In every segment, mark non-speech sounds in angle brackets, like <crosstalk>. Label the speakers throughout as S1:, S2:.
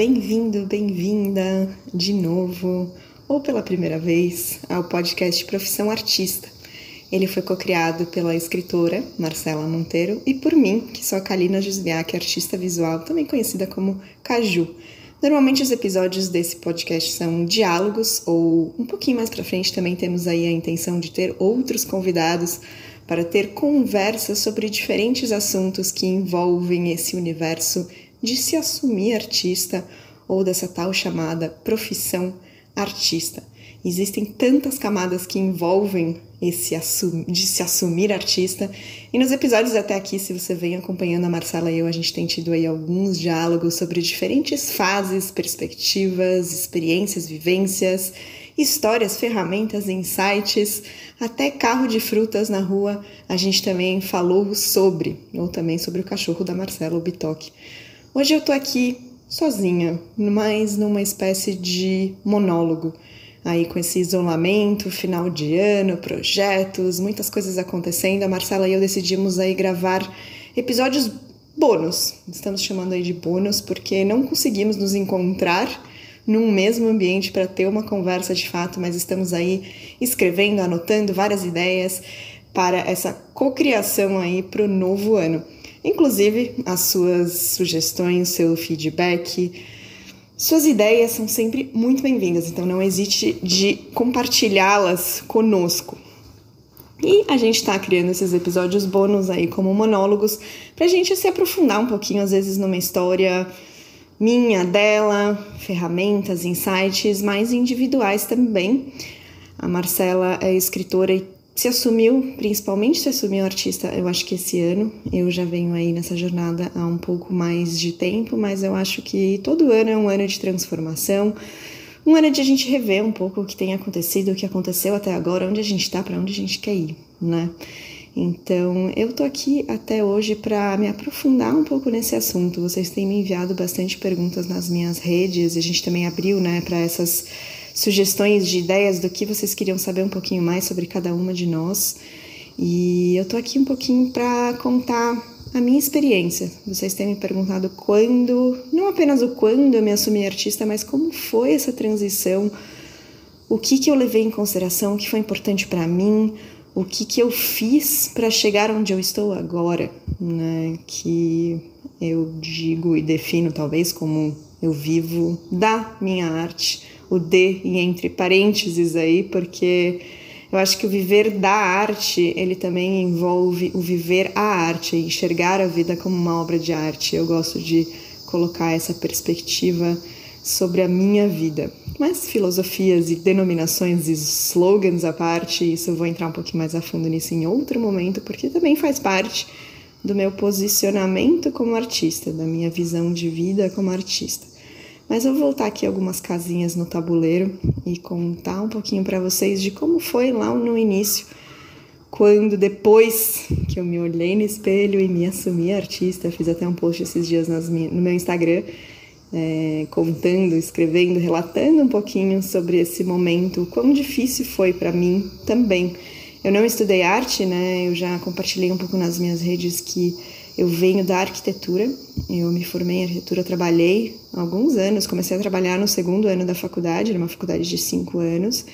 S1: bem-vindo, bem-vinda de novo ou pela primeira vez ao podcast Profissão Artista. Ele foi co-criado pela escritora Marcela Monteiro e por mim, que sou a Kalina Jusbiak, artista visual, também conhecida como Caju. Normalmente os episódios desse podcast são diálogos ou um pouquinho mais para frente também temos aí a intenção de ter outros convidados para ter conversas sobre diferentes assuntos que envolvem esse universo de se assumir artista ou dessa tal chamada profissão artista. Existem tantas camadas que envolvem esse de se assumir artista. E nos episódios até aqui, se você vem acompanhando a Marcela e eu, a gente tem tido aí alguns diálogos sobre diferentes fases, perspectivas, experiências, vivências, histórias, ferramentas, insights, até carro de frutas na rua. A gente também falou sobre, ou também sobre o cachorro da Marcela, o Bitoque. Hoje eu tô aqui sozinha, mas numa espécie de monólogo. Aí com esse isolamento, final de ano, projetos, muitas coisas acontecendo, a Marcela e eu decidimos aí gravar episódios bônus. Estamos chamando aí de bônus porque não conseguimos nos encontrar num mesmo ambiente para ter uma conversa de fato, mas estamos aí escrevendo, anotando várias ideias para essa cocriação aí para o novo ano. Inclusive, as suas sugestões, seu feedback, suas ideias são sempre muito bem-vindas, então não hesite de compartilhá-las conosco. E a gente está criando esses episódios bônus aí como monólogos para a gente se aprofundar um pouquinho, às vezes, numa história minha, dela, ferramentas, insights mais individuais também. A Marcela é escritora e se assumiu, principalmente se assumiu artista, eu acho que esse ano. Eu já venho aí nessa jornada há um pouco mais de tempo, mas eu acho que todo ano é um ano de transformação, um ano de a gente rever um pouco o que tem acontecido, o que aconteceu até agora, onde a gente está, para onde a gente quer ir, né? Então, eu tô aqui até hoje para me aprofundar um pouco nesse assunto. Vocês têm me enviado bastante perguntas nas minhas redes, a gente também abriu, né, para essas sugestões de ideias do que vocês queriam saber um pouquinho mais sobre cada uma de nós. E eu tô aqui um pouquinho para contar a minha experiência. Vocês têm me perguntado quando, não apenas o quando eu me assumi artista, mas como foi essa transição, o que que eu levei em consideração, o que foi importante para mim, o que que eu fiz para chegar onde eu estou agora, né? Que eu digo e defino talvez como eu vivo da minha arte o D e entre parênteses aí, porque eu acho que o viver da arte, ele também envolve o viver a arte, enxergar a vida como uma obra de arte. Eu gosto de colocar essa perspectiva sobre a minha vida. Mas filosofias e denominações e slogans à parte, isso eu vou entrar um pouquinho mais a fundo nisso em outro momento, porque também faz parte do meu posicionamento como artista, da minha visão de vida como artista. Mas eu vou voltar aqui algumas casinhas no tabuleiro e contar um pouquinho para vocês de como foi lá no início, quando depois que eu me olhei no espelho e me assumi artista, fiz até um post esses dias no meu Instagram, é, contando, escrevendo, relatando um pouquinho sobre esse momento, quão difícil foi para mim também. Eu não estudei arte, né? Eu já compartilhei um pouco nas minhas redes que eu venho da arquitetura, eu me formei em arquitetura, trabalhei alguns anos, comecei a trabalhar no segundo ano da faculdade, era uma faculdade de cinco anos,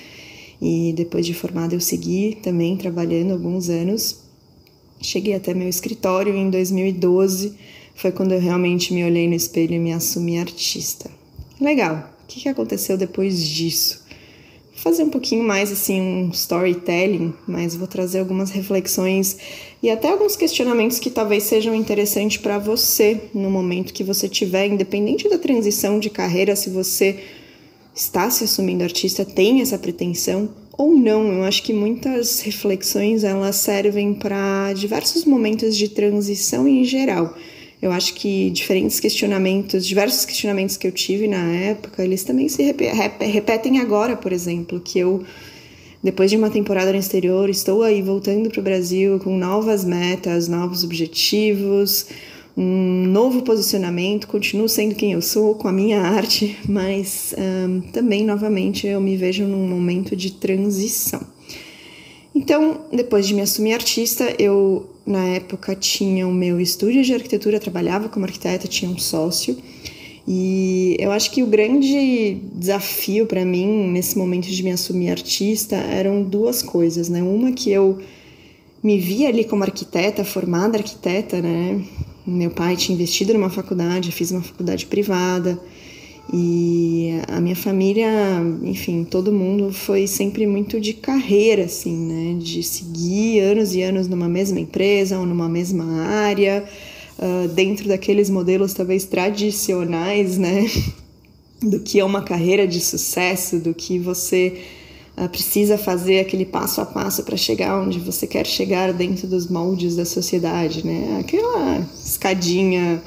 S1: e depois de formada eu segui também trabalhando alguns anos. Cheguei até meu escritório em 2012, foi quando eu realmente me olhei no espelho e me assumi artista. Legal, o que aconteceu depois disso? fazer um pouquinho mais assim um storytelling, mas vou trazer algumas reflexões e até alguns questionamentos que talvez sejam interessantes para você no momento que você tiver, independente da transição de carreira, se você está se assumindo artista, tem essa pretensão ou não. Eu acho que muitas reflexões elas servem para diversos momentos de transição em geral. Eu acho que diferentes questionamentos, diversos questionamentos que eu tive na época, eles também se repetem agora, por exemplo, que eu depois de uma temporada no exterior, estou aí voltando para o Brasil com novas metas, novos objetivos, um novo posicionamento. Continuo sendo quem eu sou com a minha arte, <laughs> mas um, também, novamente, eu me vejo num momento de transição. Então, depois de me assumir artista, eu na época tinha o meu estúdio de arquitetura, trabalhava como arquiteta, tinha um sócio E eu acho que o grande desafio para mim nesse momento de me assumir artista eram duas coisas, né? Uma que eu me via ali como arquiteta, formada arquiteta, né? Meu pai tinha investido numa faculdade, fiz uma faculdade privada. E a minha família, enfim, todo mundo foi sempre muito de carreira, assim, né? De seguir anos e anos numa mesma empresa ou numa mesma área, uh, dentro daqueles modelos talvez tradicionais, né? <laughs> Do que é uma carreira de sucesso, do que você uh, precisa fazer aquele passo a passo para chegar onde você quer chegar dentro dos moldes da sociedade, né? Aquela escadinha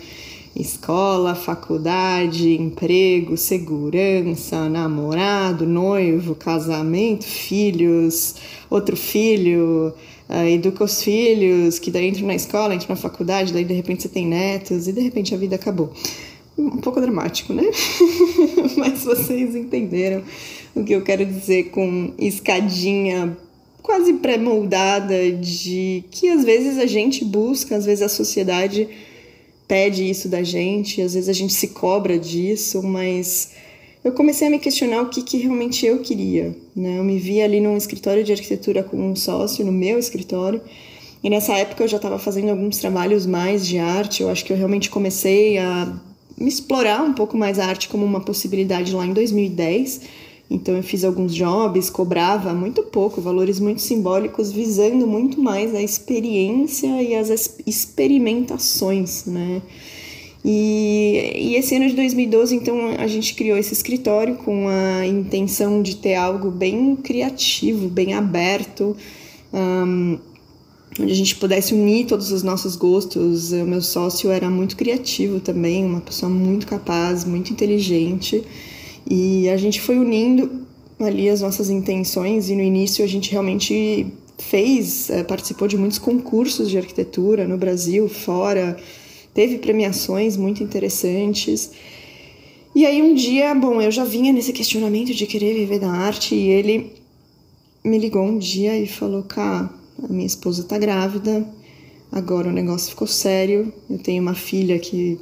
S1: escola, faculdade, emprego, segurança, namorado, noivo, casamento, filhos, outro filho, uh, educa os filhos, que daí entra na escola, entra na faculdade, daí de repente você tem netos e de repente a vida acabou. Um pouco dramático, né? <laughs> Mas vocês entenderam o que eu quero dizer com escadinha quase pré-moldada de que às vezes a gente busca, às vezes a sociedade pede isso da gente, às vezes a gente se cobra disso, mas eu comecei a me questionar o que, que realmente eu queria. Né? Eu me vi ali num escritório de arquitetura com um sócio, no meu escritório, e nessa época eu já estava fazendo alguns trabalhos mais de arte, eu acho que eu realmente comecei a me explorar um pouco mais a arte como uma possibilidade lá em 2010 então eu fiz alguns jobs, cobrava muito pouco, valores muito simbólicos, visando muito mais a experiência e as experimentações, né? E, e, esse ano de 2012, então, a gente criou esse escritório com a intenção de ter algo bem criativo, bem aberto, um, onde a gente pudesse unir todos os nossos gostos. O meu sócio era muito criativo também, uma pessoa muito capaz, muito inteligente. E a gente foi unindo ali as nossas intenções e no início a gente realmente fez, é, participou de muitos concursos de arquitetura no Brasil, fora, teve premiações muito interessantes. E aí um dia, bom, eu já vinha nesse questionamento de querer viver da arte e ele me ligou um dia e falou: "Cá, a minha esposa tá grávida. Agora o negócio ficou sério. Eu tenho uma filha que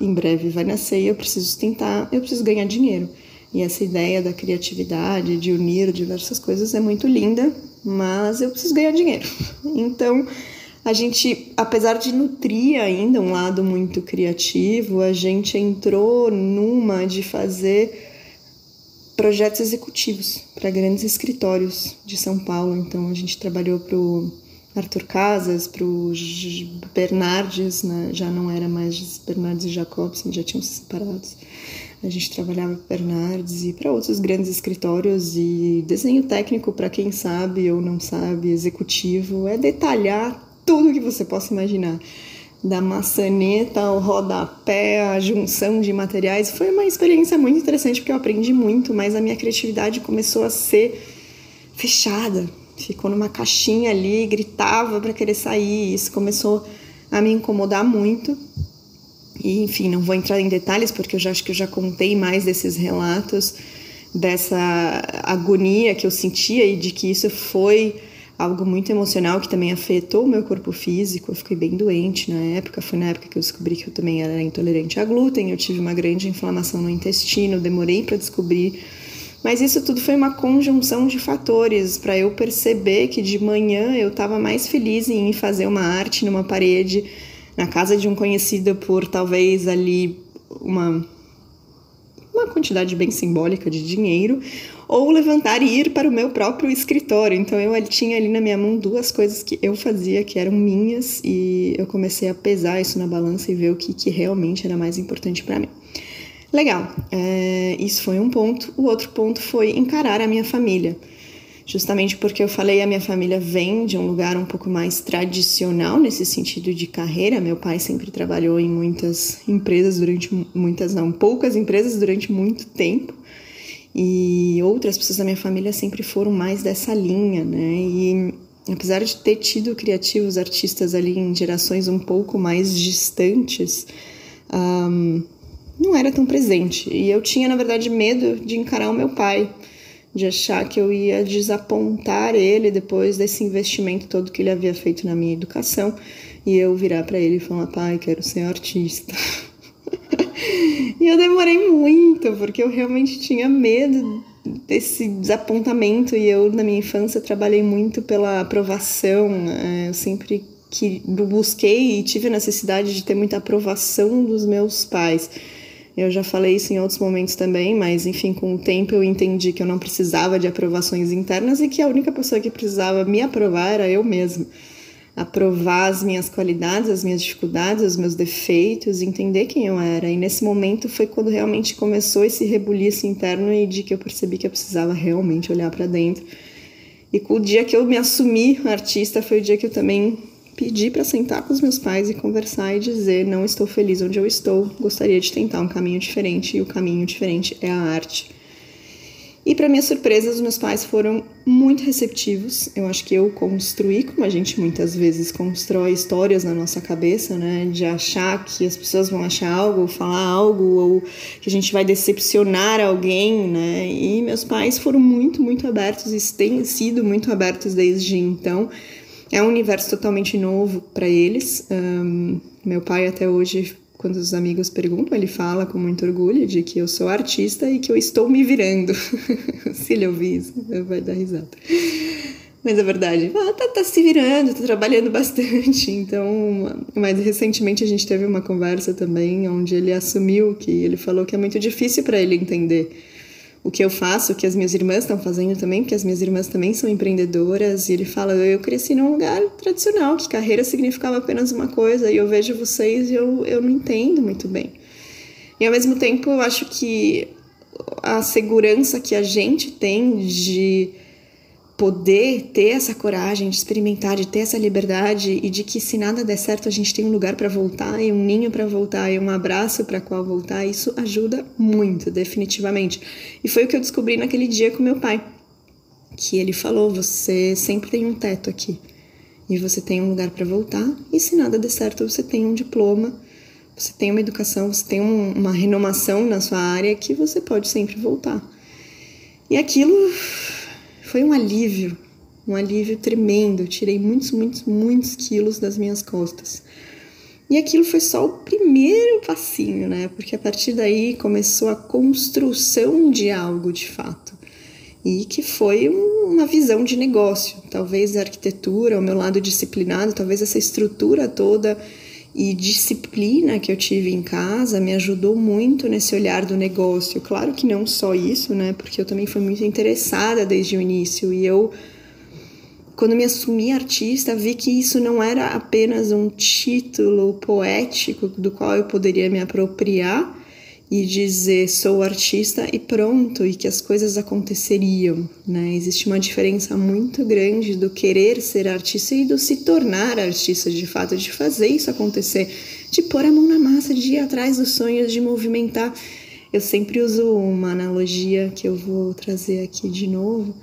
S1: em breve vai nascer e eu preciso tentar, eu preciso ganhar dinheiro. E essa ideia da criatividade, de unir diversas coisas é muito linda, mas eu preciso ganhar dinheiro. <laughs> Então, a gente, apesar de nutrir ainda um lado muito criativo, a gente entrou numa de fazer projetos executivos para grandes escritórios de São Paulo. Então, a gente trabalhou para o Arthur Casas, para o Bernardes, né? já não era mais Bernardes e Jacobson, já tinham se separados. A gente trabalhava para Bernardes e para outros grandes escritórios e desenho técnico, para quem sabe ou não sabe, executivo, é detalhar tudo que você possa imaginar. Da maçaneta ao rodapé, a junção de materiais. Foi uma experiência muito interessante porque eu aprendi muito, mas a minha criatividade começou a ser fechada, ficou numa caixinha ali, gritava para querer sair. Isso começou a me incomodar muito. E, enfim, não vou entrar em detalhes porque eu já acho que eu já contei mais desses relatos dessa agonia que eu sentia e de que isso foi algo muito emocional que também afetou o meu corpo físico. Eu fiquei bem doente na época. Foi na época que eu descobri que eu também era intolerante a glúten. Eu tive uma grande inflamação no intestino. Demorei para descobrir mas isso tudo foi uma conjunção de fatores para eu perceber que de manhã eu estava mais feliz em fazer uma arte numa parede na casa de um conhecido por talvez ali uma uma quantidade bem simbólica de dinheiro, ou levantar e ir para o meu próprio escritório. Então eu tinha ali na minha mão duas coisas que eu fazia que eram minhas e eu comecei a pesar isso na balança e ver o que, que realmente era mais importante para mim. Legal, é, isso foi um ponto. O outro ponto foi encarar a minha família. Justamente porque eu falei, a minha família vem de um lugar um pouco mais tradicional nesse sentido de carreira. Meu pai sempre trabalhou em muitas empresas durante muitas não, poucas empresas durante muito tempo. E outras pessoas da minha família sempre foram mais dessa linha, né? E apesar de ter tido criativos artistas ali em gerações um pouco mais distantes, um, não era tão presente. E eu tinha, na verdade, medo de encarar o meu pai, de achar que eu ia desapontar ele depois desse investimento todo que ele havia feito na minha educação e eu virar para ele e falar: pai, quero ser artista. <laughs> e eu demorei muito, porque eu realmente tinha medo desse desapontamento. E eu, na minha infância, trabalhei muito pela aprovação. Né? Eu sempre que busquei e tive a necessidade de ter muita aprovação dos meus pais. Eu já falei isso em outros momentos também, mas enfim, com o tempo eu entendi que eu não precisava de aprovações internas e que a única pessoa que precisava me aprovar era eu mesma. Aprovar as minhas qualidades, as minhas dificuldades, os meus defeitos, entender quem eu era. E nesse momento foi quando realmente começou esse rebuliço interno e de que eu percebi que eu precisava realmente olhar para dentro. E com o dia que eu me assumi artista foi o dia que eu também pedi para sentar com os meus pais e conversar e dizer: não estou feliz onde eu estou, gostaria de tentar um caminho diferente e o caminho diferente é a arte. E para minha surpresa, os meus pais foram muito receptivos. Eu acho que eu construí, como a gente muitas vezes constrói histórias na nossa cabeça, né? De achar que as pessoas vão achar algo, ou falar algo, ou que a gente vai decepcionar alguém, né? E meus pais foram muito, muito abertos e têm sido muito abertos desde então. É um universo totalmente novo para eles. Um, meu pai até hoje, quando os amigos perguntam, ele fala com muito orgulho de que eu sou artista e que eu estou me virando. <laughs> Se ele ouvir isso, vai dar risada. Mas é verdade, ah, tá, tá se virando, tá trabalhando bastante. <laughs> Então, mais recentemente a gente teve uma conversa também onde ele assumiu que ele falou que é muito difícil para ele entender o que eu faço, o que as minhas irmãs estão fazendo também, porque as minhas irmãs também são empreendedoras, e ele fala: Eu cresci num lugar tradicional, que carreira significava apenas uma coisa, e eu vejo vocês e eu, eu não entendo muito bem. E ao mesmo tempo, eu acho que a segurança que a gente tem de poder ter essa coragem de experimentar, de ter essa liberdade e de que se nada der certo a gente tem um lugar para voltar e um ninho para voltar e um abraço para qual voltar, isso ajuda muito, definitivamente. E foi o que eu descobri naquele dia com meu pai, que ele falou: você sempre tem um teto aqui e você tem um lugar para voltar e se nada der certo você tem um diploma, você tem uma educação, você tem um, uma renomação na sua área que você pode sempre voltar. E aquilo foi um alívio, um alívio tremendo. Eu tirei muitos, muitos, muitos quilos das minhas costas. E aquilo foi só o primeiro passinho, né? Porque a partir daí começou a construção de algo de fato. E que foi uma visão de negócio. Talvez a arquitetura, o meu lado disciplinado, talvez essa estrutura toda e disciplina que eu tive em casa me ajudou muito nesse olhar do negócio. Claro que não só isso, né? Porque eu também fui muito interessada desde o início e eu quando me assumi artista, vi que isso não era apenas um título poético do qual eu poderia me apropriar, e dizer sou artista e pronto, e que as coisas aconteceriam, né? Existe uma diferença muito grande do querer ser artista e do se tornar artista de fato, de fazer isso acontecer, de pôr a mão na massa, de ir atrás dos sonhos, de movimentar. Eu sempre uso uma analogia que eu vou trazer aqui de novo,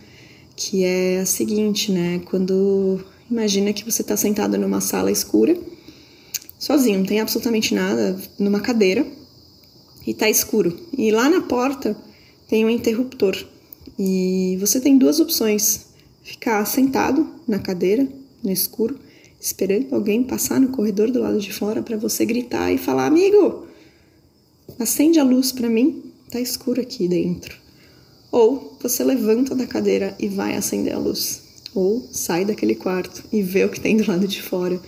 S1: que é a seguinte, né? Quando imagina que você está sentado numa sala escura, sozinho, não tem absolutamente nada, numa cadeira e tá escuro. E lá na porta tem um interruptor. E você tem duas opções: ficar sentado na cadeira, no escuro, esperando alguém passar no corredor do lado de fora para você gritar e falar: "Amigo, acende a luz para mim, tá escuro aqui dentro". Ou você levanta da cadeira e vai acender a luz. Ou sai daquele quarto e vê o que tem do lado de fora.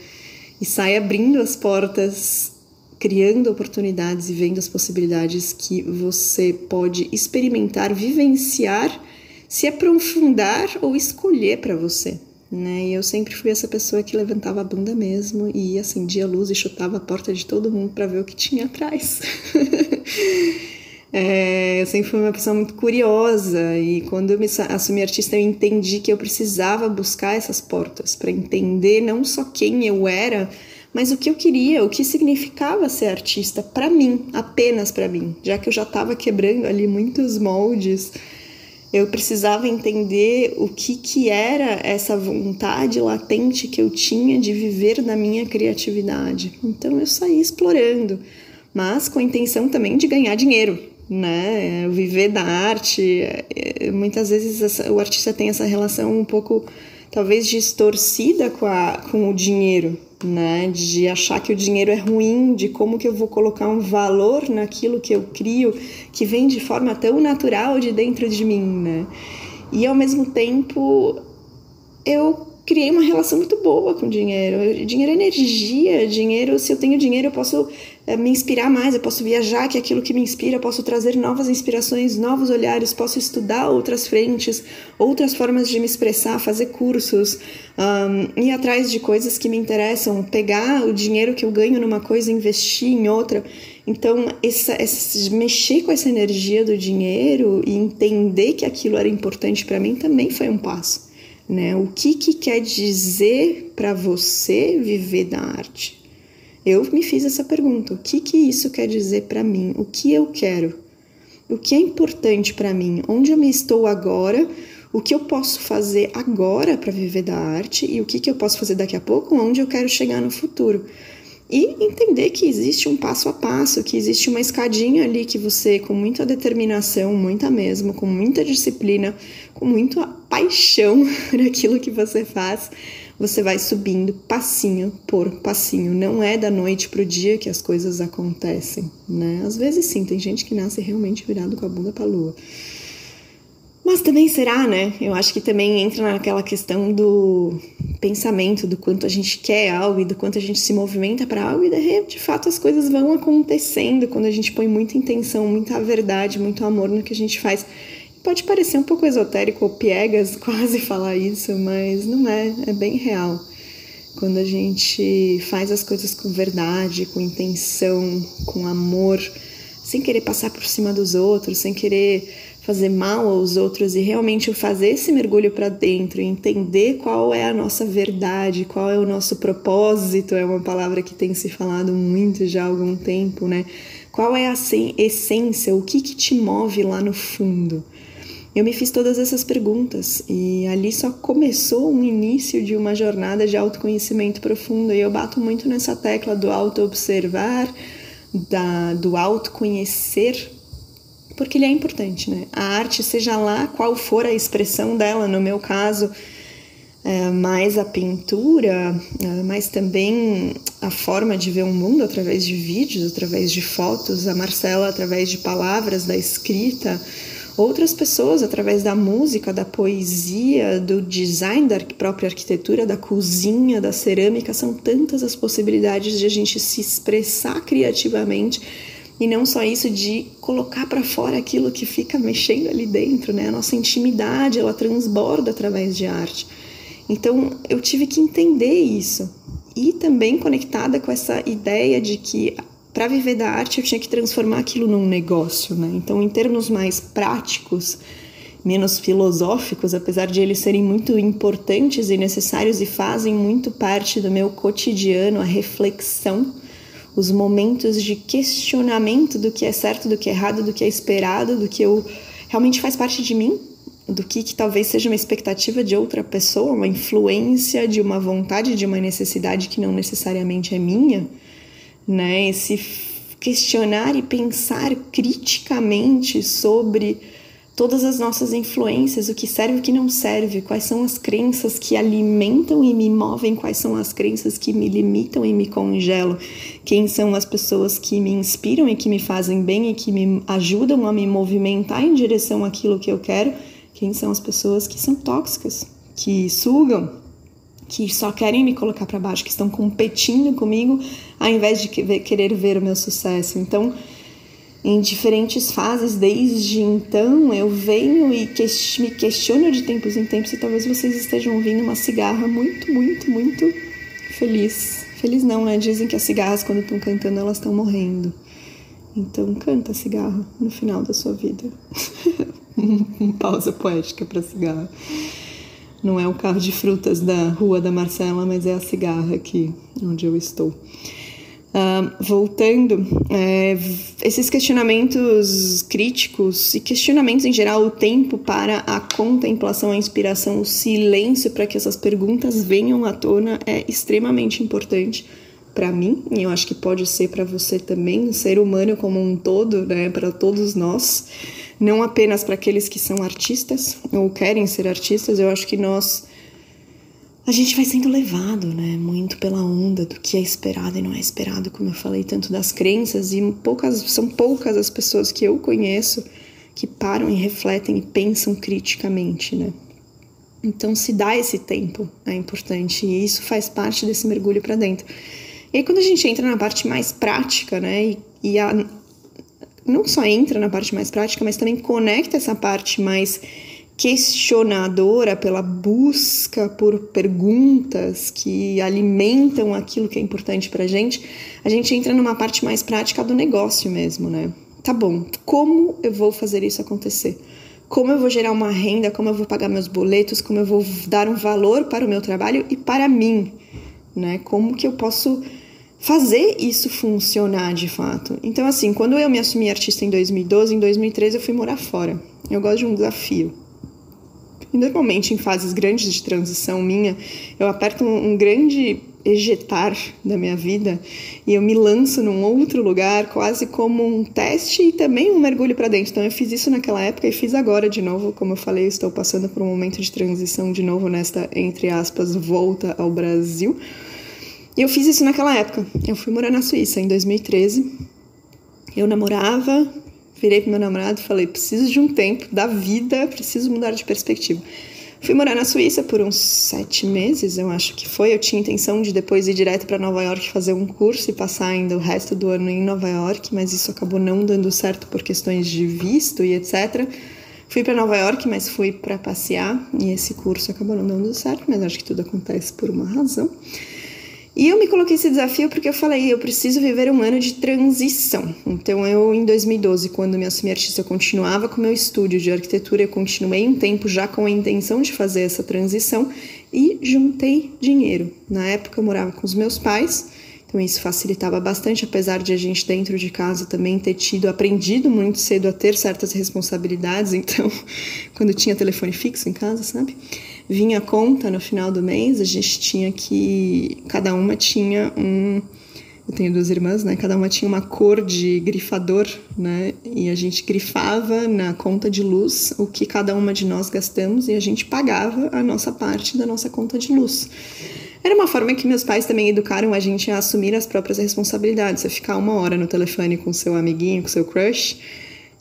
S1: E sai abrindo as portas criando oportunidades e vendo as possibilidades que você pode experimentar, vivenciar, se aprofundar ou escolher para você. Né? E eu sempre fui essa pessoa que levantava a bunda mesmo e acendia a luz e chutava a porta de todo mundo para ver o que tinha atrás. <laughs> é, eu sempre fui uma pessoa muito curiosa e quando eu me assumi artista eu entendi que eu precisava buscar essas portas para entender não só quem eu era, mas o que eu queria, o que significava ser artista para mim, apenas para mim, já que eu já estava quebrando ali muitos moldes. Eu precisava entender o que, que era essa vontade latente que eu tinha de viver na minha criatividade. Então eu saí explorando, mas com a intenção também de ganhar dinheiro, né? Viver da arte. É, muitas vezes o artista tem essa relação um pouco, talvez, distorcida com, a, com o dinheiro, né? De achar que o dinheiro é ruim, de como que eu vou colocar um valor naquilo que eu crio, que vem de forma tão natural de dentro de mim, né? E ao mesmo tempo eu criei uma relação muito boa com o dinheiro. Dinheiro é energia, dinheiro, se eu tenho dinheiro, eu posso é, me inspirar mais, eu posso viajar, que é aquilo que me inspira, eu posso trazer novas inspirações, novos olhares, posso estudar outras frentes, outras formas de me expressar, fazer cursos, um, ir atrás de coisas que me interessam, pegar o dinheiro que eu ganho numa coisa e investir em outra. Então, essa, essa, mexer com essa energia do dinheiro e entender que aquilo era importante para mim também foi um passo né? O que, que quer dizer para você viver da arte? Eu me fiz essa pergunta: o que, que isso quer dizer para mim? O que eu quero? O que é importante para mim? Onde eu me estou agora? O que eu posso fazer agora para viver da arte e o que, que eu posso fazer daqui a pouco? Onde eu quero chegar no futuro? E entender que existe um passo a passo, que existe uma escadinha ali que você, com muita determinação, muita mesmo, com muita disciplina, com muita paixão <laughs> naquilo que você faz, você vai subindo passinho por passinho. Não é da noite pro dia que as coisas acontecem, né? Às vezes sim, tem gente que nasce realmente virado com a bunda pra lua. Mas também será, né? Eu acho que também entra naquela questão do pensamento, do quanto a gente quer algo e do quanto a gente se movimenta para algo, e de, de fato as coisas vão acontecendo quando a gente põe muita intenção, muita verdade, muito amor no que a gente faz. Pode parecer um pouco esotérico ou piegas <laughs> quase falar isso, mas não é, é bem real. Quando a gente faz as coisas com verdade, com intenção, com amor, sem querer passar por cima dos outros, sem querer fazer mal aos outros e realmente fazer esse mergulho para dentro, entender qual é a nossa verdade, qual é o nosso propósito, é uma palavra que tem se falado muito já há algum tempo, né? Qual é a essência, o que, que te move lá no fundo? Eu me fiz todas essas perguntas e ali só começou um início de uma jornada de autoconhecimento profundo e eu bato muito nessa tecla do auto-observar, da, do autoconhecer porque ele é importante, né? A arte, seja lá qual for a expressão dela, no meu caso, é, mais a pintura, é, mas também a forma de ver o mundo através de vídeos, através de fotos, a Marcela através de palavras, da escrita, outras pessoas através da música, da poesia, do design da própria arquitetura, da cozinha, da cerâmica, são tantas as possibilidades de a gente se expressar criativamente e não só isso de colocar para fora aquilo que fica mexendo ali dentro, né? A nossa intimidade, ela transborda através de arte. Então, eu tive que entender isso. E também conectada com essa ideia de que para viver da arte eu tinha que transformar aquilo num negócio, né? Então, em termos mais práticos, menos filosóficos, apesar de eles serem muito importantes e necessários e fazem muito parte do meu cotidiano, a reflexão os momentos de questionamento do que é certo, do que é errado, do que é esperado, do que eu realmente faz parte de mim, do que, que talvez seja uma expectativa de outra pessoa, uma influência de uma vontade, de uma necessidade que não necessariamente é minha, né? Esse questionar e pensar criticamente sobre todas as nossas influências, o que serve e o que não serve, quais são as crenças que alimentam e me movem, quais são as crenças que me limitam e me congelam, quem são as pessoas que me inspiram e que me fazem bem e que me ajudam a me movimentar em direção àquilo que eu quero, quem são as pessoas que são tóxicas, que sugam, que só querem me colocar para baixo, que estão competindo comigo ao invés de querer ver o meu sucesso. Então, em diferentes fases desde então eu venho e que me questiono de tempos em tempos e talvez vocês estejam ouvindo uma cigarra muito, muito, muito feliz. Feliz não, né? Dizem que as cigarras quando estão cantando elas estão morrendo. Então canta cigarra no final da sua vida. <laughs> Pausa poética para cigarra. Não é o carro de frutas da rua da Marcela, mas é a cigarra aqui onde eu estou. Uh, voltando, é, esses questionamentos críticos e questionamentos em geral, o tempo para a contemplação, a inspiração, o silêncio para que essas perguntas venham à tona é extremamente importante para mim, e eu acho que pode ser para você também, o ser humano como um todo, né, para todos nós, não apenas para aqueles que são artistas ou querem ser artistas, eu acho que nós a gente vai sendo levado, né, muito pela onda do que é esperado e não é esperado, como eu falei tanto das crenças e poucas são poucas as pessoas que eu conheço que param e refletem e pensam criticamente, né? Então se dá esse tempo, é importante e isso faz parte desse mergulho para dentro. E aí quando a gente entra na parte mais prática, né, e, e a, não só entra na parte mais prática, mas também conecta essa parte mais questionadora, pela busca por perguntas que alimentam aquilo que é importante para gente, a gente entra numa parte mais prática do negócio mesmo, né? Tá bom, como eu vou fazer isso acontecer? Como eu vou gerar uma renda? Como eu vou pagar meus boletos? Como eu vou dar um valor para o meu trabalho e para mim? Né? Como que eu posso fazer isso funcionar de fato? Então, assim, quando eu me assumi artista em 2012, em 2013 eu fui morar fora. Eu gosto de um desafio. E normalmente em fases grandes de transição minha, eu aperto um, um grande ejetar da minha vida e eu me lanço num outro lugar quase como um teste e também um mergulho para dentro. Então eu fiz isso naquela época e fiz agora de novo, como eu falei, estou passando por um momento de transição de novo nesta entre aspas volta ao Brasil. E eu fiz isso naquela época. Eu fui morar na Suíça em 2013. Eu namorava, virei pro meu namorado e falei: preciso de um tempo da vida, preciso mudar de perspectiva. Fui morar na Suíça por uns sete meses, eu acho que foi. Eu tinha intenção de depois ir direto para Nova York fazer um curso e passar ainda o resto do ano em Nova York, mas isso acabou não dando certo por questões de visto e etc. Fui para Nova York, mas fui para passear e esse curso acabou não dando certo, mas acho que tudo acontece por uma razão. E eu me coloquei esse desafio porque eu falei, eu preciso viver um ano de transição. Então, eu, em 2012, quando me assumi artista, eu continuava com meu estúdio de arquitetura, eu continuei um tempo já com a intenção de fazer essa transição e juntei dinheiro. Na época, eu morava com os meus pais, então isso facilitava bastante, apesar de a gente dentro de casa também ter tido, aprendido muito cedo a ter certas responsabilidades. <laughs> Então, quando tinha telefone fixo em casa, sabe? Vinha a conta no final do mês, a gente tinha que. Cada uma tinha um. Eu tenho duas irmãs, né? Cada uma tinha uma cor de grifador, né? E a gente grifava na conta de luz o que cada uma de nós gastamos e a gente pagava a nossa parte da nossa conta de luz. Era uma forma que meus pais também educaram a gente a assumir as próprias responsabilidades. Você ficar uma hora no telefone com seu amiguinho, com seu crush,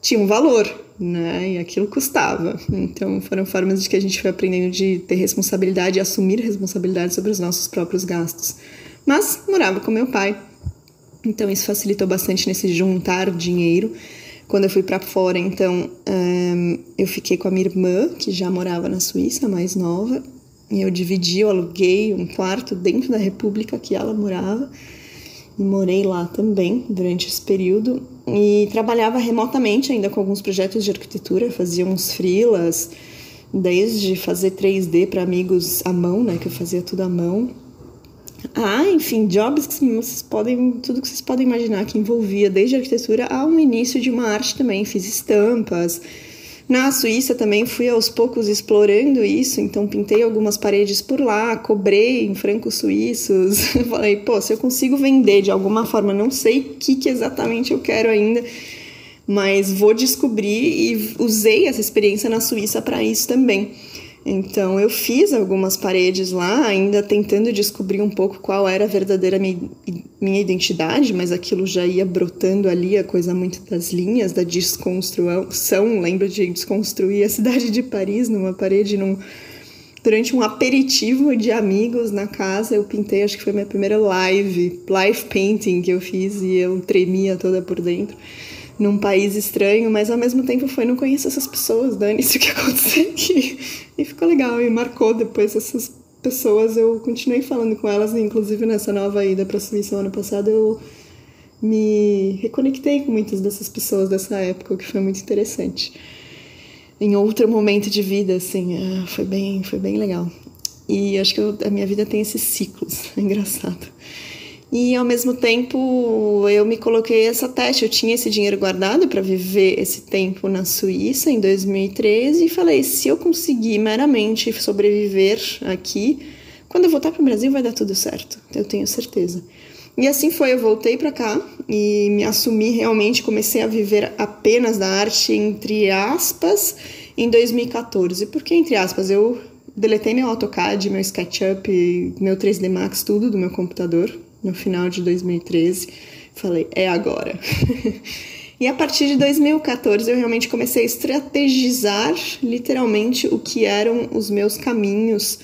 S1: tinha um valor, né? E aquilo custava. Então foram formas de que a gente foi aprendendo de ter responsabilidade e assumir responsabilidade sobre os nossos próprios gastos. Mas morava com meu pai, então isso facilitou bastante nesse juntar dinheiro. Quando eu fui para fora, então um, eu fiquei com a minha irmã, que já morava na Suíça, mais nova, e eu dividi, eu aluguei um quarto dentro da república que ela morava e morei lá também durante esse período e trabalhava remotamente ainda com alguns projetos de arquitetura, fazia uns freelas, desde fazer 3D para amigos à mão, né, que eu fazia tudo à mão. Ah, enfim, jobs que vocês podem, tudo que vocês podem imaginar que envolvia desde arquitetura ao início de uma arte também, fiz estampas, na Suíça também fui aos poucos explorando isso, então pintei algumas paredes por lá, cobrei em francos suíços. <laughs> Falei, pô, se eu consigo vender de alguma forma, não sei o que, que exatamente eu quero ainda, mas vou descobrir e usei essa experiência na Suíça para isso também. Então eu fiz algumas paredes lá, ainda tentando descobrir um pouco qual era a verdadeira minha identidade, mas aquilo já ia brotando ali, a coisa muito das linhas, da desconstrução. Lembro de desconstruir a cidade de Paris numa parede, num, durante um aperitivo de amigos na casa. Eu pintei, acho que foi minha primeira live, live painting que eu fiz e eu tremia toda por dentro num país estranho, mas ao mesmo tempo foi não conheço essas pessoas, dane-se o que <laughs> aconteceu aqui. E ficou legal, e marcou depois essas pessoas, eu continuei falando com elas, inclusive nessa nova ida para a Suíça ano passado, eu me reconectei com muitas dessas pessoas dessa época, o que foi muito interessante. Em outro momento de vida, assim, ah, foi bem, foi bem legal. E acho que eu, a minha vida tem esses ciclos, <laughs> é engraçado. E ao mesmo tempo eu me coloquei essa teste. Eu tinha esse dinheiro guardado para viver esse tempo na Suíça em 2013 e falei: se eu conseguir meramente sobreviver aqui, quando eu voltar para o Brasil vai dar tudo certo. Eu tenho certeza. E assim foi, eu voltei para cá e me assumi realmente, comecei a viver apenas da arte entre aspas em 2014. Por que entre aspas? Eu deletei meu AutoCAD, meu SketchUp, meu 3D Max, tudo do meu computador no final de 2013. Falei, é agora. <laughs> e a partir de 2014 eu realmente comecei a estrategizar literalmente o que eram os meus caminhos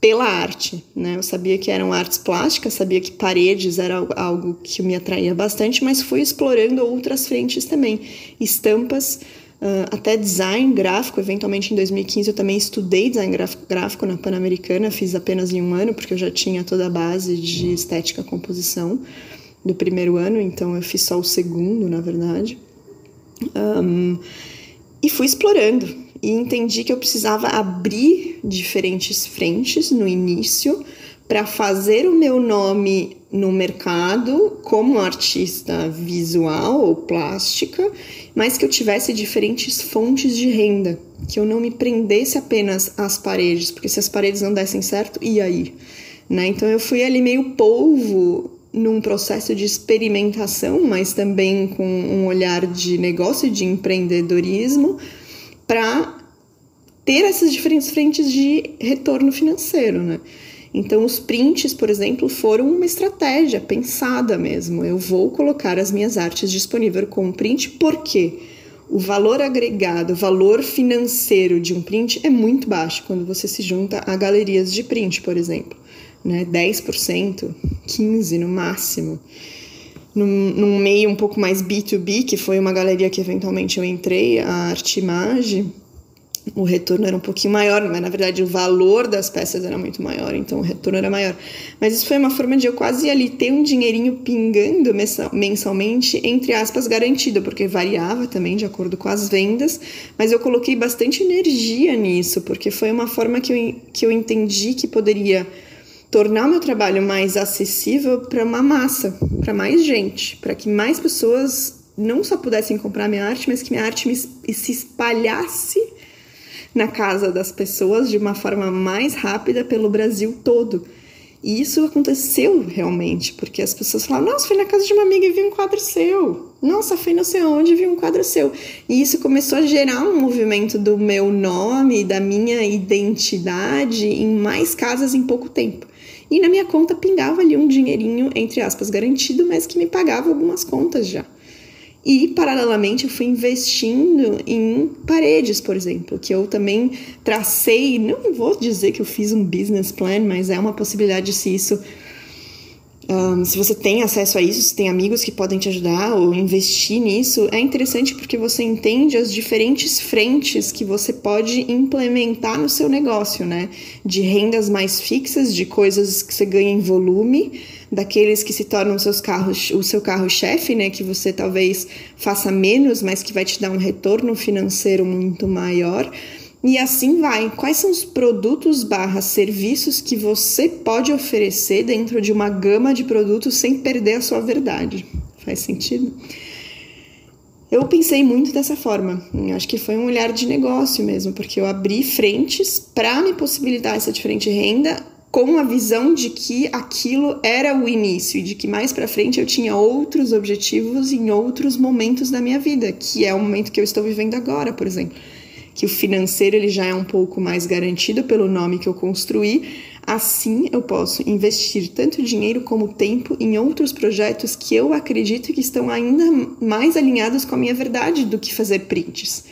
S1: pela arte, né? Eu sabia que eram artes plásticas, sabia que paredes era algo que me atraía bastante, mas fui explorando outras frentes também, estampas, Uh, até design gráfico. Eventualmente, em 2015, eu também estudei design gráfico, na Pan-Americana, fiz apenas em um ano, porque eu já tinha toda a base de estética composição do primeiro ano, então eu fiz só o segundo, na verdade. Um, e fui explorando e entendi que eu precisava abrir diferentes frentes no início para fazer o meu nome no mercado como artista visual ou plástica, mas que eu tivesse diferentes fontes de renda, que eu não me prendesse apenas às paredes, porque se as paredes não dessem certo, e aí? Né? Então eu fui ali meio polvo num processo de experimentação, mas também com um olhar de negócio, de empreendedorismo, para ter essas diferentes frentes de retorno financeiro, né? Então, os prints, por exemplo, foram uma estratégia pensada mesmo. Eu vou colocar as minhas artes disponíveis como print porque o valor agregado, o valor financeiro de um print é muito baixo quando você se junta a galerias de print, por exemplo. Né? 10%, 15% no máximo. Num, num meio um pouco mais B2B, que foi uma galeria que eventualmente eu entrei, a Artimage, o retorno era um pouquinho maior, mas na verdade o valor das peças era muito maior, então o retorno era maior. Mas isso foi uma forma de eu quase ali ter um dinheirinho pingando mensalmente, entre aspas, garantido, porque variava também de acordo com as vendas, mas eu coloquei bastante energia nisso, porque foi uma forma que eu, que eu entendi que poderia tornar o meu trabalho mais acessível para uma massa, para mais gente, para que mais pessoas não só pudessem comprar minha arte, mas que minha arte me, se espalhasse na casa das pessoas de uma forma mais rápida pelo Brasil todo. E isso aconteceu realmente, porque as pessoas falavam: Nossa, fui na casa de uma amiga e vi um quadro seu. Nossa, fui não sei onde e vi um quadro seu. E isso começou a gerar um movimento do meu nome, da minha identidade em mais casas em pouco tempo. E na minha conta pingava ali um dinheirinho, entre aspas, garantido, mas que me pagava algumas contas já. E, paralelamente, eu fui investindo em paredes, por exemplo, que eu também tracei. Não vou dizer que eu fiz um business plan, mas é uma possibilidade se isso. Um, se você tem acesso a isso, se tem amigos que podem te ajudar ou investir nisso, é interessante porque você entende as diferentes frentes que você pode implementar no seu negócio, né? De rendas mais fixas, de coisas que você ganha em volume daqueles que se tornam seus carros, o seu carro-chefe, né, que você talvez faça menos, mas que vai te dar um retorno financeiro muito maior. E assim vai. Quais são os produtos barra serviços que você pode oferecer dentro de uma gama de produtos sem perder a sua verdade? Faz sentido? Eu pensei muito dessa forma. Acho que foi um olhar de negócio mesmo, porque eu abri frentes para me possibilitar essa diferente renda com a visão de que aquilo era o início e de que mais para frente eu tinha outros objetivos em outros momentos da minha vida, que é o momento que eu estou vivendo agora, por exemplo. Que o financeiro ele já é um pouco mais garantido pelo nome que eu construí, assim eu posso investir tanto dinheiro como tempo em outros projetos que eu acredito que estão ainda mais alinhados com a minha verdade do que fazer prints.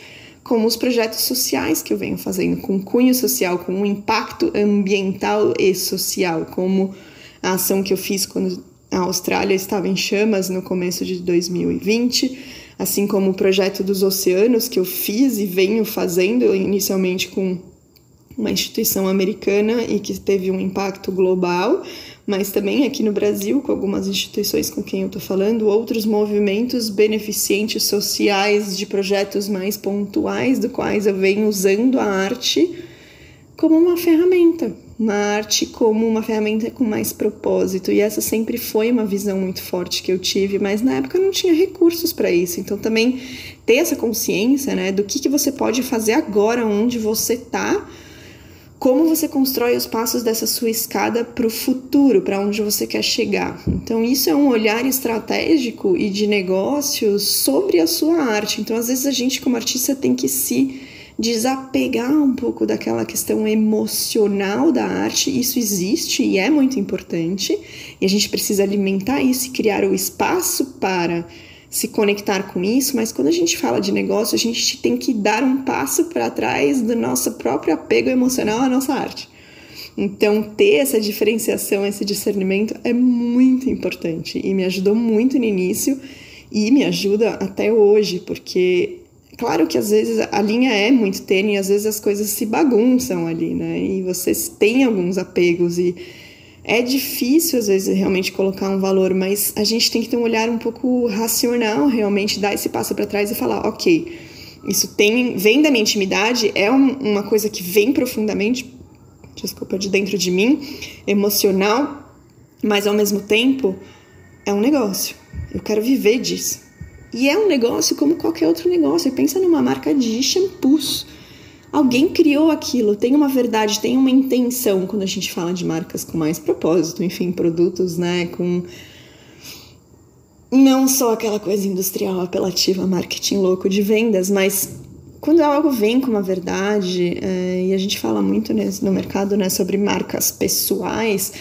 S1: Como os projetos sociais que eu venho fazendo, com cunho social, com um impacto ambiental e social, como a ação que eu fiz quando a Austrália estava em chamas no começo de 2020, assim como o projeto dos oceanos que eu fiz e venho fazendo inicialmente com uma instituição americana e que teve um impacto global, mas também aqui no Brasil, com algumas instituições com quem eu estou falando, outros movimentos beneficentes sociais de projetos mais pontuais, do quais eu venho usando a arte como uma ferramenta, uma arte como uma ferramenta com mais propósito. E essa sempre foi uma visão muito forte que eu tive, mas na época eu não tinha recursos para isso. Então também ter essa consciência, né, do que, que você pode fazer agora onde você está como você constrói os passos dessa sua escada para o futuro, para onde você quer chegar. Então, isso é um olhar estratégico e de negócios sobre a sua arte. Então, às vezes, a gente, como artista, tem que se desapegar um pouco daquela questão emocional da arte. Isso existe e é muito importante, e a gente precisa alimentar isso e criar o espaço para se conectar com isso, mas quando a gente fala de negócio, a gente tem que dar um passo para trás do nosso próprio apego emocional à nossa arte. Então, ter essa diferenciação, esse discernimento é muito importante e me ajudou muito no início e me ajuda até hoje, porque claro que às vezes a linha é muito tênue, e às vezes as coisas se bagunçam ali, né? E vocês têm alguns apegos e é difícil às vezes realmente colocar um valor, mas a gente tem que ter um olhar um pouco racional, realmente dar esse passo para trás e falar, ok, isso tem vem da minha intimidade, é um, uma coisa que vem profundamente, desculpa, de dentro de mim, emocional, mas ao mesmo tempo é um negócio. Eu quero viver disso. E é um negócio como qualquer outro negócio. Pensa numa marca de shampoos. Alguém criou aquilo, tem uma verdade, tem uma intenção quando a gente fala de marcas com mais propósito, enfim, produtos, né, com não só aquela coisa industrial apelativa, marketing louco de vendas, mas quando algo vem com uma verdade, é, e a gente fala muito no mercado né, sobre marcas pessoais,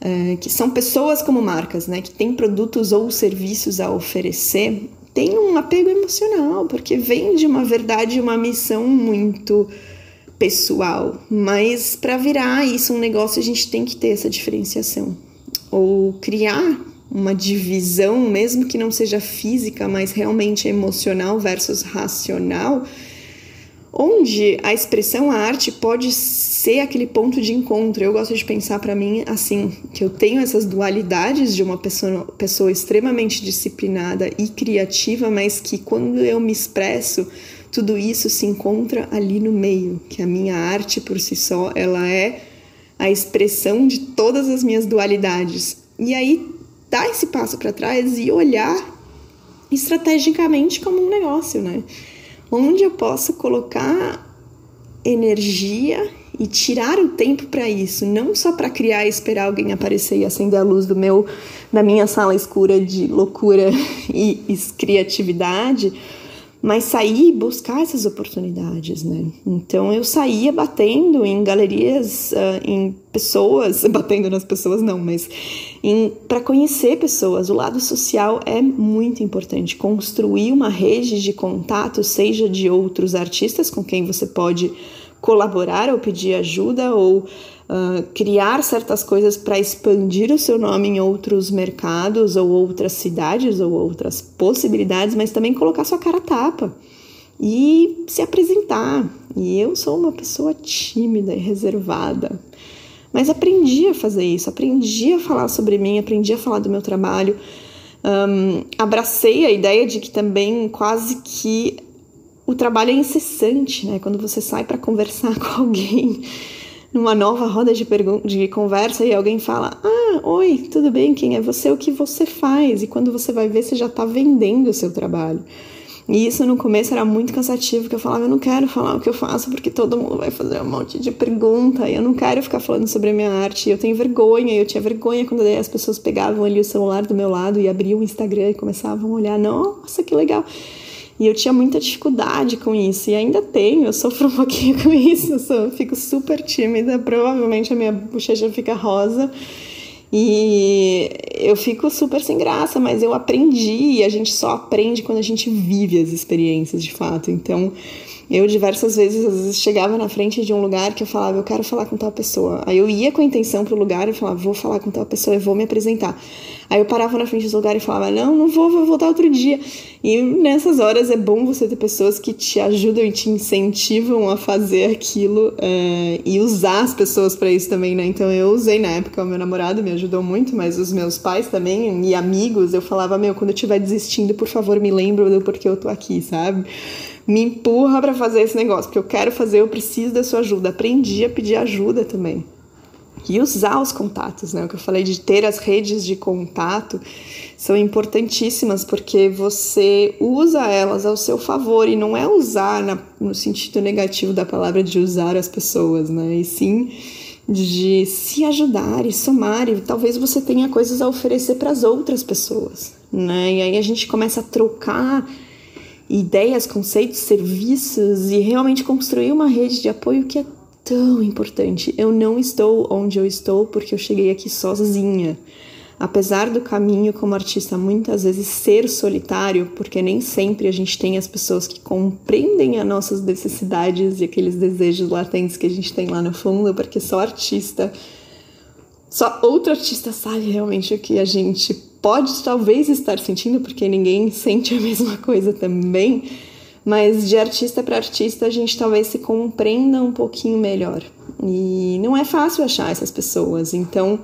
S1: é, que são pessoas como marcas, né, que têm produtos ou serviços a oferecer, tem um apego emocional, porque vem de uma verdade, uma missão muito pessoal. Mas para virar isso um negócio, a gente tem que ter essa diferenciação. Ou criar uma divisão, mesmo que não seja física, mas realmente emocional versus racional, onde a expressão, a arte pode ser aquele ponto de encontro. Eu gosto de pensar para mim assim, que eu tenho essas dualidades de uma pessoa, pessoa extremamente disciplinada e criativa, mas que quando eu me expresso, tudo isso se encontra ali no meio, que a minha arte por si só, ela é a expressão de todas as minhas dualidades. E aí dar esse passo para trás e olhar estrategicamente como um negócio, né? Onde eu posso colocar energia e tirar o tempo para isso, não só para criar e esperar alguém aparecer e acender a luz do meu da minha sala escura de loucura e, <laughs> e criatividade, mas sair e buscar essas oportunidades, né? Então eu saía batendo em galerias, uh, em pessoas, <laughs> batendo nas pessoas não, mas para conhecer pessoas. O lado social é muito importante. Construir uma rede de contato, seja de outros artistas com quem você pode colaborar ou pedir ajuda ou uh, criar certas coisas para expandir o seu nome em outros mercados ou outras cidades ou outras possibilidades, mas também colocar sua cara tapa e se apresentar. E eu sou uma pessoa tímida e reservada, mas aprendi a fazer isso, aprendi a falar sobre mim, aprendi a falar do meu trabalho. Um, abracei a ideia de que também quase que o trabalho é incessante, né? Quando você sai para conversar <laughs> com alguém numa nova roda de, de conversa e alguém fala: Ah, oi, tudo bem? Quem é você? O que você faz? E quando você vai ver, você já está vendendo o seu trabalho. E isso no começo era muito cansativo, porque eu falava, eu não quero falar o que eu faço, porque todo mundo vai fazer um monte de pergunta, e eu não quero ficar falando sobre a minha arte, eu tenho vergonha, eu tinha vergonha quando as pessoas pegavam ali o celular do meu lado e abriam o Instagram e começavam a olhar, nossa, que legal. E eu tinha muita dificuldade com isso, e ainda tenho, eu sofro um <laughs> pouquinho com isso, eu sou, fico super tímida, provavelmente a minha bochecha fica rosa. E eu fico super sem graça, mas eu aprendi, e a gente só aprende quando a gente vive as experiências de fato. Então, eu diversas vezes, às vezes, chegava na frente de um lugar que eu falava, eu quero falar com tal pessoa. Aí eu ia com a intenção pro lugar e falava, vou falar com tal pessoa e vou me apresentar. Aí eu parava na frente do lugar e falava: Não, não vou, vou voltar outro dia. E nessas horas é bom você ter pessoas que te ajudam e te incentivam a fazer aquilo é, e usar as pessoas para isso também, né? Então eu usei na época, o meu namorado me ajudou muito, mas os meus pais também e amigos, eu falava: Meu, quando eu estiver desistindo, por favor, me lembra do porquê eu tô aqui, sabe? Me empurra para fazer esse negócio, porque eu quero fazer, eu preciso da sua ajuda. Aprendi a pedir ajuda também e usar os contatos, né? O que eu falei de ter as redes de contato são importantíssimas porque você usa elas ao seu favor e não é usar na, no sentido negativo da palavra de usar as pessoas, né? E sim de se ajudar e somar e talvez você tenha coisas a oferecer para as outras pessoas, né? E aí a gente começa a trocar ideias, conceitos, serviços e realmente construir uma rede de apoio que é tão importante. Eu não estou onde eu estou porque eu cheguei aqui sozinha. Apesar do caminho como artista muitas vezes ser solitário, porque nem sempre a gente tem as pessoas que compreendem as nossas necessidades e aqueles desejos latentes que a gente tem lá no fundo, porque só artista, só outro artista sabe realmente o que a gente pode talvez estar sentindo, porque ninguém sente a mesma coisa também. Mas de artista para artista a gente talvez se compreenda um pouquinho melhor. E não é fácil achar essas pessoas. Então,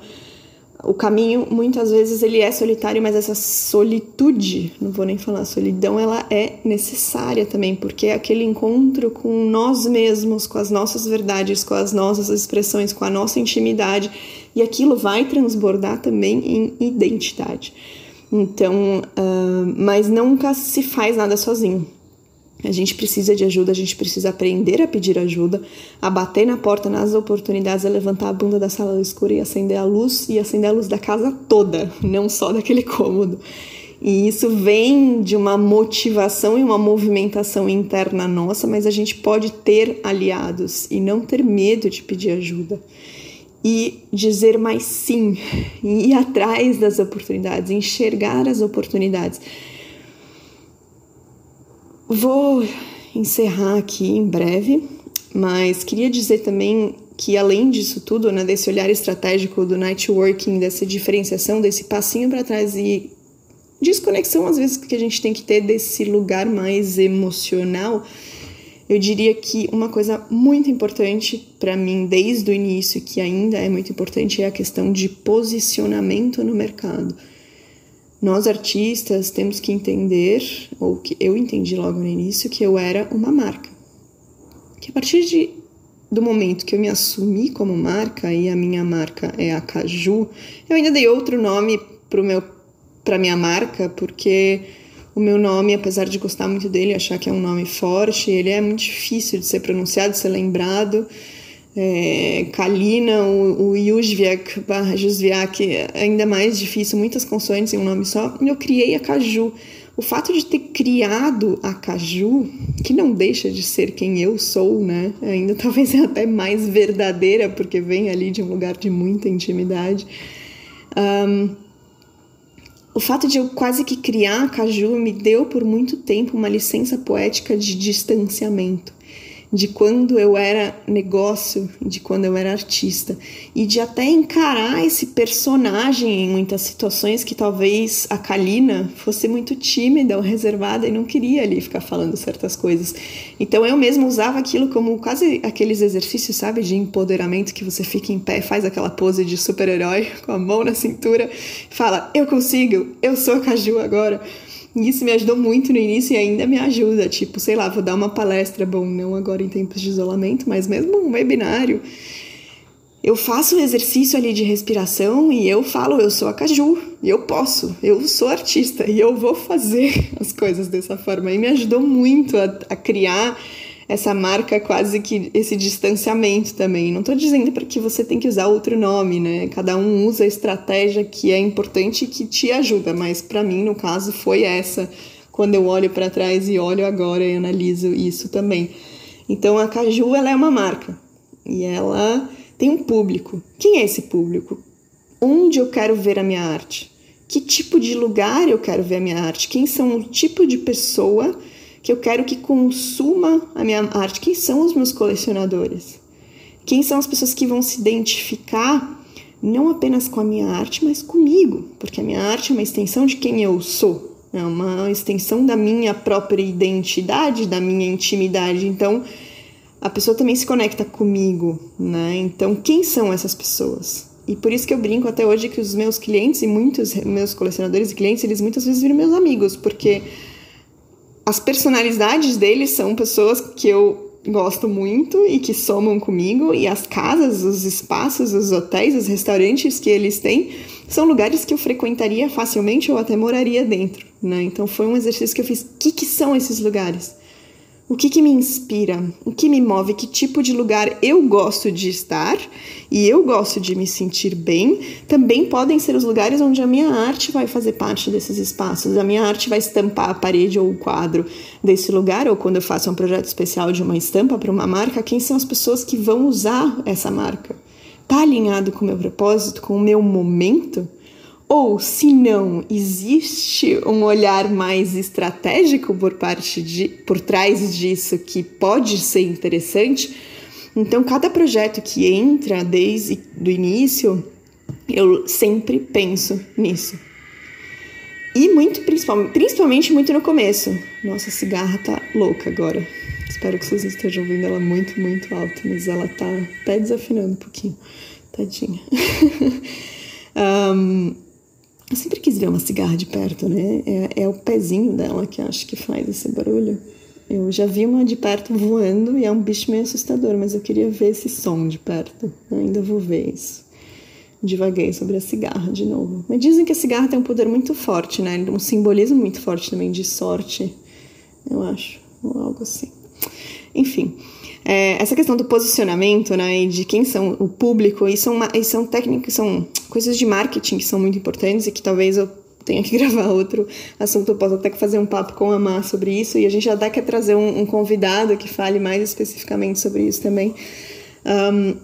S1: o caminho muitas vezes ele é solitário, mas essa solitude, não vou nem falar solidão, ela é necessária também, porque é aquele encontro com nós mesmos, com as nossas verdades, com as nossas expressões, com a nossa intimidade, e aquilo vai transbordar também em identidade. Então, uh, mas nunca se faz nada sozinho. A gente precisa de ajuda, a gente precisa aprender a pedir ajuda, a bater na porta nas oportunidades, a levantar a bunda da sala escura e acender a luz e acender a luz da casa toda, não só daquele cômodo. E isso vem de uma motivação e uma movimentação interna nossa, mas a gente pode ter aliados e não ter medo de pedir ajuda. E dizer mais sim, e ir atrás das oportunidades, enxergar as oportunidades. Vou encerrar aqui em breve, mas queria dizer também que além disso tudo, né, desse olhar estratégico do networking, dessa diferenciação, desse passinho para trás e desconexão às vezes que a gente tem que ter desse lugar mais emocional, eu diria que uma coisa muito importante para mim desde o início, que ainda é muito importante, é a questão de posicionamento no mercado nós artistas temos que entender, ou que eu entendi logo no início, que eu era uma marca. Que a partir de, do momento que eu me assumi como marca, e a minha marca é a Caju, eu ainda dei outro nome para minha marca, porque o meu nome, apesar de gostar muito dele, achar que é um nome forte, ele é muito difícil de ser pronunciado, de ser lembrado é, Kalina, o, o Yuzviak barra Jusviak, ainda mais difícil, muitas consoantes em um nome só, eu criei a Caju. O fato de ter criado a Caju, que não deixa de ser quem eu sou, né? Ainda <laughs> talvez é até mais verdadeira, porque vem ali de um lugar de muita intimidade. Um, o fato de eu quase que criar a Caju me deu por muito tempo uma licença poética de distanciamento de quando eu era negócio, de quando eu era artista, e de até encarar esse personagem em muitas situações que talvez a Kalina fosse muito tímida ou reservada e não queria ali ficar falando certas coisas. Então eu mesma usava aquilo como quase aqueles exercícios, sabe, de empoderamento que você fica em pé, faz aquela pose de super-herói com a mão na cintura, fala: "Eu consigo, eu sou a Caju agora". E isso me ajudou muito no início e ainda me ajuda. Tipo, sei lá, vou dar uma palestra, bom, não agora em tempos de isolamento, mas mesmo um webinário. Eu faço um exercício ali de respiração e eu falo, eu sou a Caju, eu posso, eu sou artista e eu vou fazer <laughs> as coisas dessa forma. E me ajudou muito a, a criar essa marca quase que esse distanciamento também. Não estou dizendo para que você tem que usar outro nome, né? Cada um usa a estratégia que é importante e que te ajuda, mas para mim, no caso, foi essa. Quando eu olho para trás e olho agora e analiso isso também. Então a Caju ela é uma marca e ela tem um público. Quem é esse público? Onde eu quero ver a minha arte? Que tipo de lugar eu quero ver a minha arte? Quem são o tipo de pessoa que eu quero que consuma a minha arte. Quem são os meus colecionadores? Quem são as pessoas que vão se identificar não apenas com a minha arte, mas comigo? Porque a minha arte é uma extensão de quem eu sou, é uma extensão da minha própria identidade, da minha intimidade. Então, a pessoa também se conecta comigo, né? Então, quem são essas pessoas? E por isso que eu brinco até hoje que os meus clientes e muitos meus colecionadores e clientes, eles muitas vezes viram meus amigos, porque as personalidades deles são pessoas que eu gosto muito e que somam comigo, e as casas, os espaços, os hotéis, os restaurantes que eles têm são lugares que eu frequentaria facilmente ou até moraria dentro, né? Então foi um exercício que eu fiz. O que, que são esses lugares? O que, que me inspira? O que me move? Que tipo de lugar eu gosto de estar e eu gosto de me sentir bem? Também podem ser os lugares onde a minha arte vai fazer parte desses espaços. A minha arte vai estampar a parede ou o quadro desse lugar, ou quando eu faço um projeto especial de uma estampa para uma marca, quem são as pessoas que vão usar essa marca? Tá alinhado com o meu propósito, com o meu momento? Ou, se não, existe um olhar mais estratégico por parte de por trás disso que pode ser interessante? Então, cada projeto que entra desde o início, eu sempre penso nisso. E muito, principalmente, muito no começo. Nossa, a cigarra tá louca agora. Espero que vocês estejam ouvindo ela muito, muito alto, mas ela tá até desafinando um pouquinho. Tadinha. <laughs> um, Eu sempre quis ver uma cigarra de perto, né? É, é o pezinho dela que acho que faz esse barulho. Eu já vi uma de perto voando e é um bicho meio assustador, mas eu queria ver esse som de perto. Eu ainda vou ver isso. Divaguei sobre a cigarra de novo. Mas dizem que a cigarra tem um poder muito forte, né? Um simbolismo muito forte também de sorte, eu acho, ou algo assim. Enfim, é, essa questão do posicionamento, né, e de quem são o público, e são, e são técnicas, são coisas de marketing que são muito importantes e que talvez eu tenha que <laughs> gravar outro assunto, eu posso até fazer um papo com a Mar sobre isso, e a gente até quer trazer um, um convidado que fale mais especificamente sobre isso também. Um,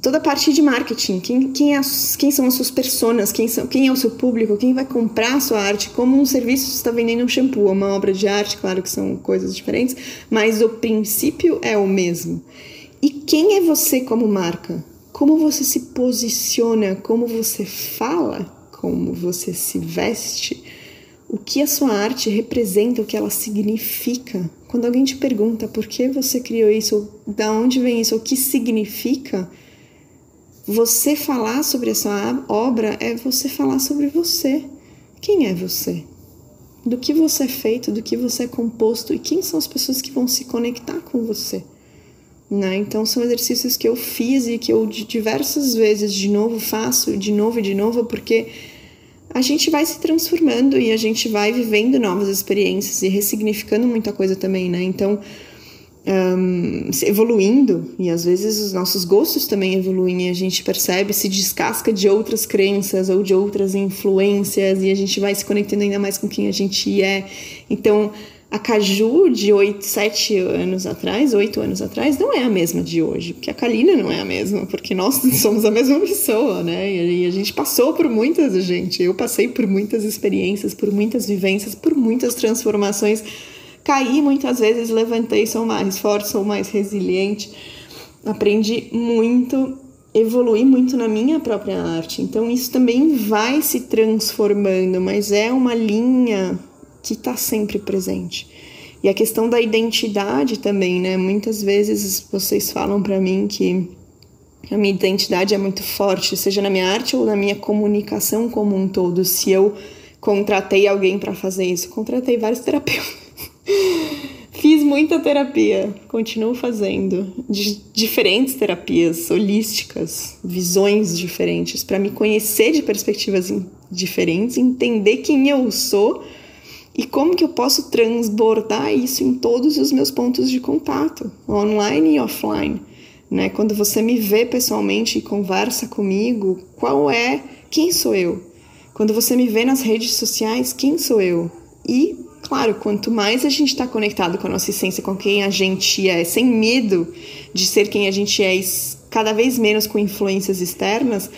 S1: toda a parte de marketing, quem, quem, é, quem são as suas personas, quem, são, quem é o seu público, quem vai comprar a sua arte, como um serviço está vendendo um shampoo, uma obra de arte, claro que são coisas diferentes, mas o princípio é o mesmo. E quem é você como marca? Como você se posiciona, como você fala, como você se veste, o que a sua arte representa, o que ela significa. Quando alguém te pergunta por que você criou isso, da onde vem isso, o que significa, você falar sobre essa obra é você falar sobre você. Quem é você? Do que você é feito, do que você é composto e quem são as pessoas que vão se conectar com você. Né? Então são exercícios que eu fiz e que eu diversas vezes de novo faço, de novo e de novo, porque a gente vai se transformando e a gente vai vivendo novas experiências e ressignificando muita coisa também, né? Então, um, evoluindo e às vezes os nossos gostos também evoluem e a gente percebe, se descasca de outras crenças ou de outras influências e a gente vai se conectando ainda mais com quem a gente é. Então, a Caju de 8, 7 anos atrás, 8 anos atrás, não é a mesma de hoje, porque a Kalina não é a mesma, porque nós <laughs> somos a mesma pessoa, né? E a gente passou por muitas, gente. Eu passei por muitas experiências, por muitas vivências, por muitas transformações Caí muitas vezes, levantei, sou mais forte, sou mais resiliente. Aprendi muito, evolui muito na minha própria arte. Então isso também vai se transformando, mas é uma linha que está sempre presente. E a questão da identidade também, né? Muitas vezes vocês falam para mim que a minha identidade é muito forte, seja na minha arte ou na minha comunicação como um todo. Se eu contratei alguém para fazer isso, contratei vários terapeutas Fiz muita terapia, continuo fazendo, de diferentes terapias holísticas, visões diferentes, para me conhecer de perspectivas diferentes, entender quem eu sou e como que eu posso transbordar isso em todos os meus pontos de contato, online e offline. Né? Quando você me vê pessoalmente e conversa comigo, qual é, quem sou eu? Quando você me vê nas redes sociais, quem sou eu? E Claro, quanto mais a gente está conectado com a nossa essência, com quem a gente é, sem medo de ser quem a gente é, e cada vez menos com influências externas,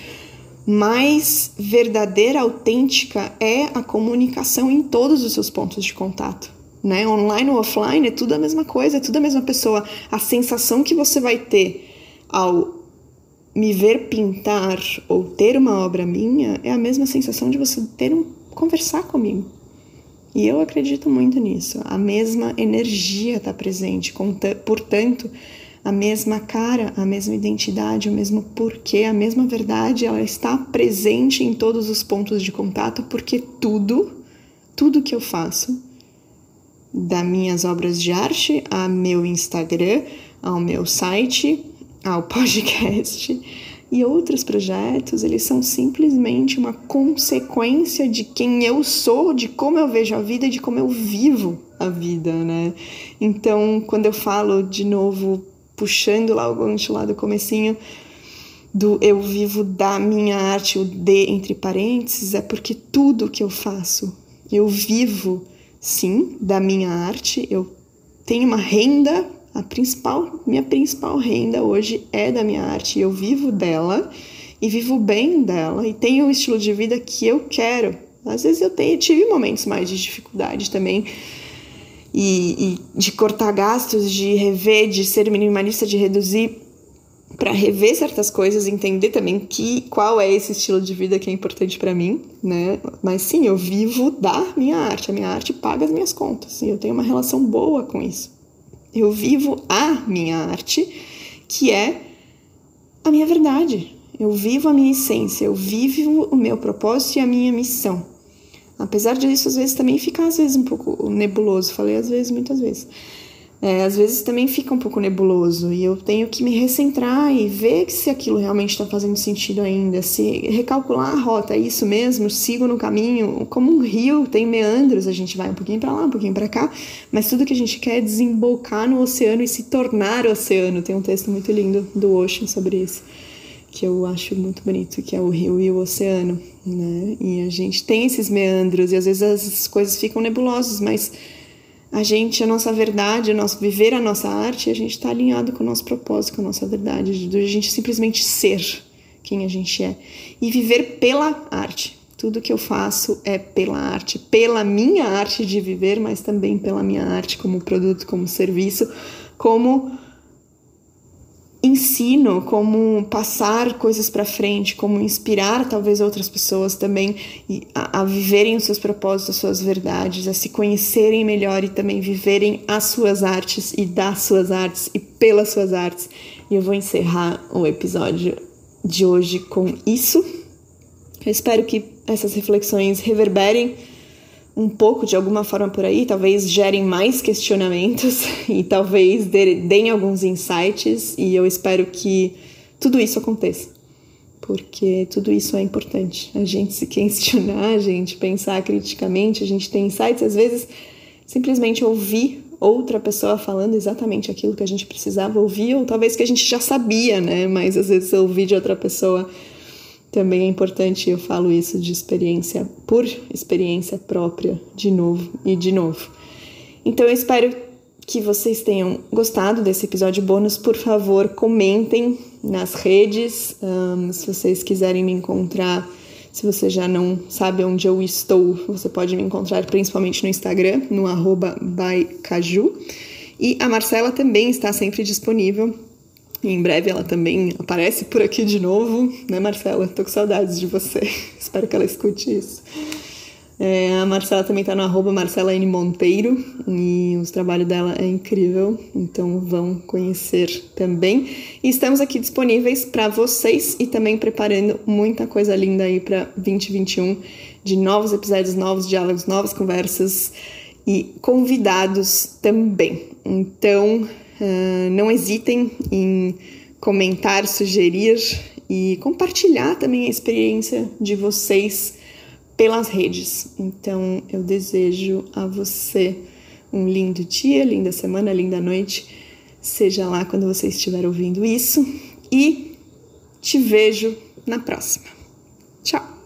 S1: mais verdadeira, autêntica é a comunicação em todos os seus pontos de contato. Né? Online ou offline é tudo a mesma coisa, é tudo a mesma pessoa. A sensação que você vai ter ao me ver pintar ou ter uma obra minha é a mesma sensação de você ter um conversar comigo. E eu acredito muito nisso. A mesma energia está presente, portanto, a mesma cara, a mesma identidade, o mesmo porquê, a mesma verdade, ela está presente em todos os pontos de contato, porque tudo, tudo que eu faço, das minhas obras de arte, ao meu Instagram, ao meu site, ao <laughs> podcast, E outros projetos, eles são simplesmente uma consequência de quem eu sou, de como eu vejo a vida e de como eu vivo a vida, né? Então, quando eu falo de novo, puxando lá o gancho lá do comecinho, do eu vivo da minha arte, o D entre parênteses, é porque tudo que eu faço, eu vivo sim da minha arte, eu tenho uma renda, a principal, minha principal renda hoje é da minha arte, eu vivo dela e vivo bem dela e tenho o estilo de vida que eu quero. Às vezes eu tenho, tive momentos mais de dificuldade também, e, e, de cortar gastos, de rever, de ser minimalista, de reduzir para rever certas coisas, entender também que qual é esse estilo de vida que é importante para mim, né? Mas sim, eu vivo da minha arte, a minha arte paga as minhas contas e eu tenho uma relação boa com isso. Eu vivo a minha arte, que é a minha verdade. Eu vivo a minha essência, eu vivo o meu propósito e a minha missão. Apesar disso, às vezes também fica às vezes um pouco nebuloso. Falei às vezes, muitas vezes. É, às vezes também fica um pouco nebuloso e eu tenho que me recentrar e ver se aquilo realmente está fazendo sentido ainda, se recalcular a rota, é isso mesmo, sigo no caminho, como um rio, tem meandros, a gente vai um pouquinho para lá, um pouquinho para cá, mas tudo que a gente quer é desembocar no oceano e se tornar oceano. Tem um texto muito lindo do Ocean sobre isso que eu acho muito bonito, que é o rio e o oceano, né? E a gente tem esses meandros e às vezes as coisas ficam nebulosas, mas a gente, a nossa verdade, o nosso viver a nossa arte, a gente está alinhado com o nosso propósito, com a nossa verdade, de a gente simplesmente ser quem a gente é e viver pela arte. Tudo que eu faço é pela arte, pela minha arte de viver, mas também pela minha arte como produto, como serviço, como ensino, como passar coisas para frente, como inspirar talvez outras pessoas também a, a, viverem os seus propósitos, as suas verdades, a se conhecerem melhor e também viverem as suas artes e das suas artes e pelas suas artes. E eu vou encerrar o episódio de hoje com isso. Eu espero que essas reflexões reverberem um pouco de alguma forma por aí, talvez gerem mais questionamentos <laughs> e talvez deem alguns insights, e eu espero que tudo isso aconteça, porque tudo isso é importante. A gente se questionar, a gente pensar criticamente, a gente tem insights, às vezes simplesmente ouvir outra pessoa falando exatamente aquilo que a gente precisava ouvir, ou talvez que a gente já sabia, né? Mas às vezes ouvir de outra pessoa também é importante, eu falo isso de experiência, por experiência própria, de novo e de novo. Então eu espero que vocês tenham gostado desse episódio bônus. Por favor, comentem nas redes. Um, se vocês quiserem me encontrar, se você já não sabe onde eu estou, você pode me encontrar principalmente no Instagram, no arroba bycaju. E a Marcela também está sempre disponível e em breve ela também aparece por aqui de novo, né, Marcela? Tô com saudades de você. <laughs> Espero que ela escute isso. É, a Marcela também tá no arroba Marcela N. Monteiro e o trabalho dela é incrível, então vão conhecer também. E estamos aqui disponíveis para vocês e também preparando muita coisa linda aí para 2021 de novos episódios, novos diálogos, novas conversas e convidados também. Então, Uh, não hesitem em comentar, sugerir e compartilhar também a experiência de vocês pelas redes. Então, eu desejo a você um lindo dia, linda semana, linda noite, seja lá quando você estiver ouvindo isso, e te vejo na próxima. Tchau!